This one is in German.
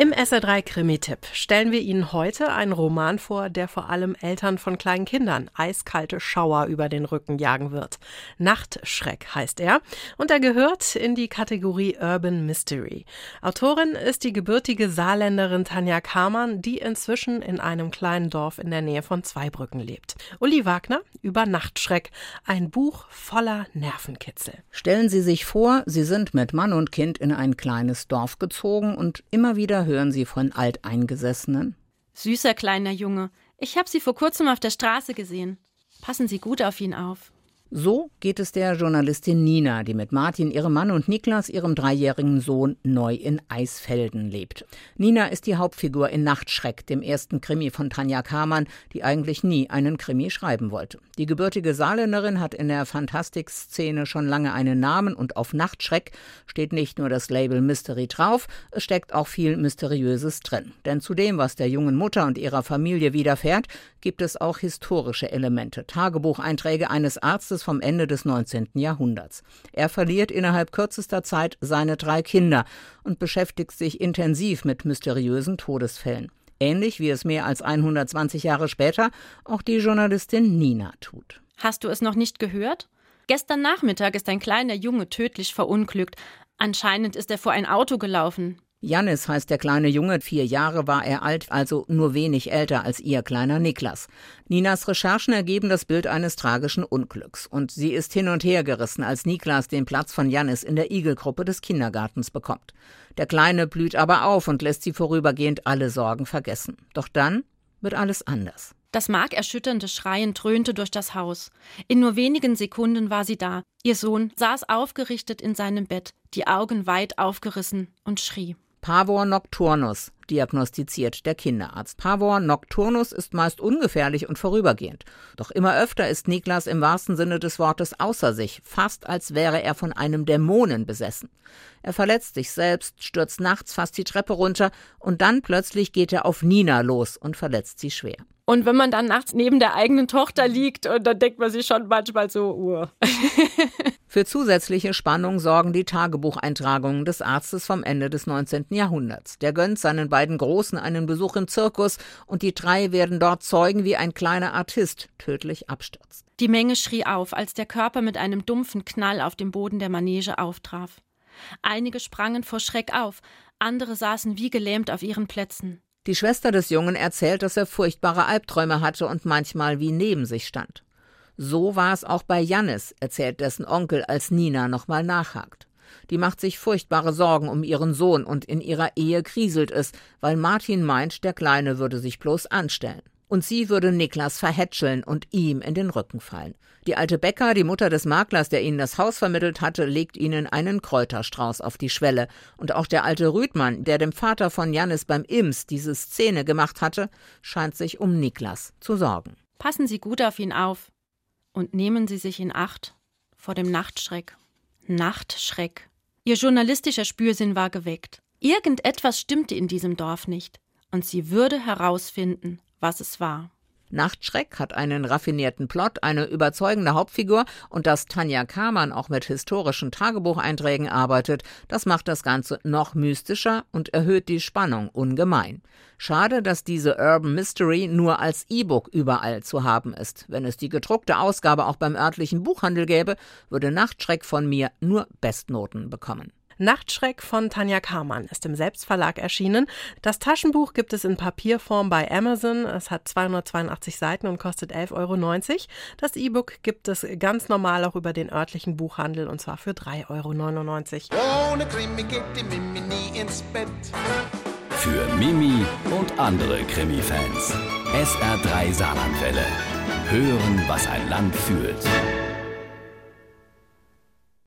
Im SR3 Krimi-Tipp stellen wir Ihnen heute einen Roman vor, der vor allem Eltern von kleinen Kindern eiskalte Schauer über den Rücken jagen wird. Nachtschreck heißt er und er gehört in die Kategorie Urban Mystery. Autorin ist die gebürtige Saarländerin Tanja Kamann, die inzwischen in einem kleinen Dorf in der Nähe von Zweibrücken lebt. Uli Wagner über Nachtschreck, ein Buch voller Nervenkitzel. Stellen Sie sich vor, Sie sind mit Mann und Kind in ein kleines Dorf gezogen und immer wieder hören Sie von Alteingesessenen? Süßer kleiner Junge. Ich habe Sie vor kurzem auf der Straße gesehen. Passen Sie gut auf ihn auf. So geht es der Journalistin Nina, die mit Martin, ihrem Mann und Niklas, ihrem dreijährigen Sohn, neu in Eisfelden lebt. Nina ist die Hauptfigur in Nachtschreck, dem ersten Krimi von Tanja Kamann, die eigentlich nie einen Krimi schreiben wollte. Die gebürtige Saarländerin hat in der Fantastikszene schon lange einen Namen und auf Nachtschreck steht nicht nur das Label Mystery drauf, es steckt auch viel Mysteriöses drin. Denn zu dem, was der jungen Mutter und ihrer Familie widerfährt, gibt es auch historische Elemente. Tagebucheinträge eines Arztes Buches vom Ende des 19. Jahrhunderts. Er verliert innerhalb kürzester Zeit seine drei Kinder und beschäftigt sich intensiv mit mysteriösen Todesfällen. Ähnlich wie es mehr als 120 Jahre später auch die Journalistin Nina tut. Hast du es noch nicht gehört? Gestern Nachmittag ist ein kleiner Junge tödlich verunglückt. Anscheinend ist er vor ein Auto gelaufen. Jannis heißt der kleine Junge, vier Jahre war er alt, also nur wenig älter als ihr kleiner Niklas. Ninas Recherchen ergeben das Bild eines tragischen Unglücks und sie ist hin und her gerissen, als Niklas den Platz von Jannis in der Igelgruppe des Kindergartens bekommt. Der Kleine blüht aber auf und lässt sie vorübergehend alle Sorgen vergessen. Doch dann wird alles anders. Das markerschütternde Schreien dröhnte durch das Haus. In nur wenigen Sekunden war sie da. Ihr Sohn saß aufgerichtet in seinem Bett, die Augen weit aufgerissen und schrie. Pavor nocturnus, diagnostiziert der Kinderarzt. Pavor nocturnus ist meist ungefährlich und vorübergehend. Doch immer öfter ist Niklas im wahrsten Sinne des Wortes außer sich, fast als wäre er von einem Dämonen besessen. Er verletzt sich selbst, stürzt nachts fast die Treppe runter und dann plötzlich geht er auf Nina los und verletzt sie schwer. Und wenn man dann nachts neben der eigenen Tochter liegt, und dann denkt man sich schon manchmal so, Uhr. Für zusätzliche Spannung sorgen die Tagebucheintragungen des Arztes vom Ende des 19. Jahrhunderts. Der gönnt seinen beiden Großen einen Besuch im Zirkus und die drei werden dort zeugen, wie ein kleiner Artist tödlich abstürzt. Die Menge schrie auf, als der Körper mit einem dumpfen Knall auf dem Boden der Manege auftraf. Einige sprangen vor Schreck auf, andere saßen wie gelähmt auf ihren Plätzen. Die Schwester des Jungen erzählt, dass er furchtbare Albträume hatte und manchmal wie neben sich stand. So war es auch bei Jannis, erzählt dessen Onkel, als Nina nochmal nachhakt. Die macht sich furchtbare Sorgen um ihren Sohn und in ihrer Ehe kriselt es, weil Martin meint, der Kleine würde sich bloß anstellen und sie würde Niklas verhätscheln und ihm in den Rücken fallen. Die alte Bäcker, die Mutter des Maklers, der ihnen das Haus vermittelt hatte, legt ihnen einen Kräuterstrauß auf die Schwelle. Und auch der alte Rüdmann, der dem Vater von Jannis beim Ims diese Szene gemacht hatte, scheint sich um Niklas zu sorgen. Passen Sie gut auf ihn auf und nehmen Sie sich in Acht vor dem Nachtschreck. Nachtschreck. Ihr journalistischer Spürsinn war geweckt. Irgendetwas stimmte in diesem Dorf nicht, und sie würde herausfinden, was es war. Nachtschreck hat einen raffinierten Plot, eine überzeugende Hauptfigur und dass Tanja Kamann auch mit historischen Tagebucheinträgen arbeitet, das macht das Ganze noch mystischer und erhöht die Spannung ungemein. Schade, dass diese Urban Mystery nur als E-Book überall zu haben ist. Wenn es die gedruckte Ausgabe auch beim örtlichen Buchhandel gäbe, würde Nachtschreck von mir nur Bestnoten bekommen. Nachtschreck von Tanja Karmann ist im Selbstverlag erschienen. Das Taschenbuch gibt es in Papierform bei Amazon. Es hat 282 Seiten und kostet 11,90 Euro. Das E-Book gibt es ganz normal auch über den örtlichen Buchhandel und zwar für 3,99 Euro. Ohne Krimi geht die Mimi nie ins Bett. Für Mimi und andere Krimi-Fans. SR3 Saarlandwelle. Hören, was ein Land fühlt.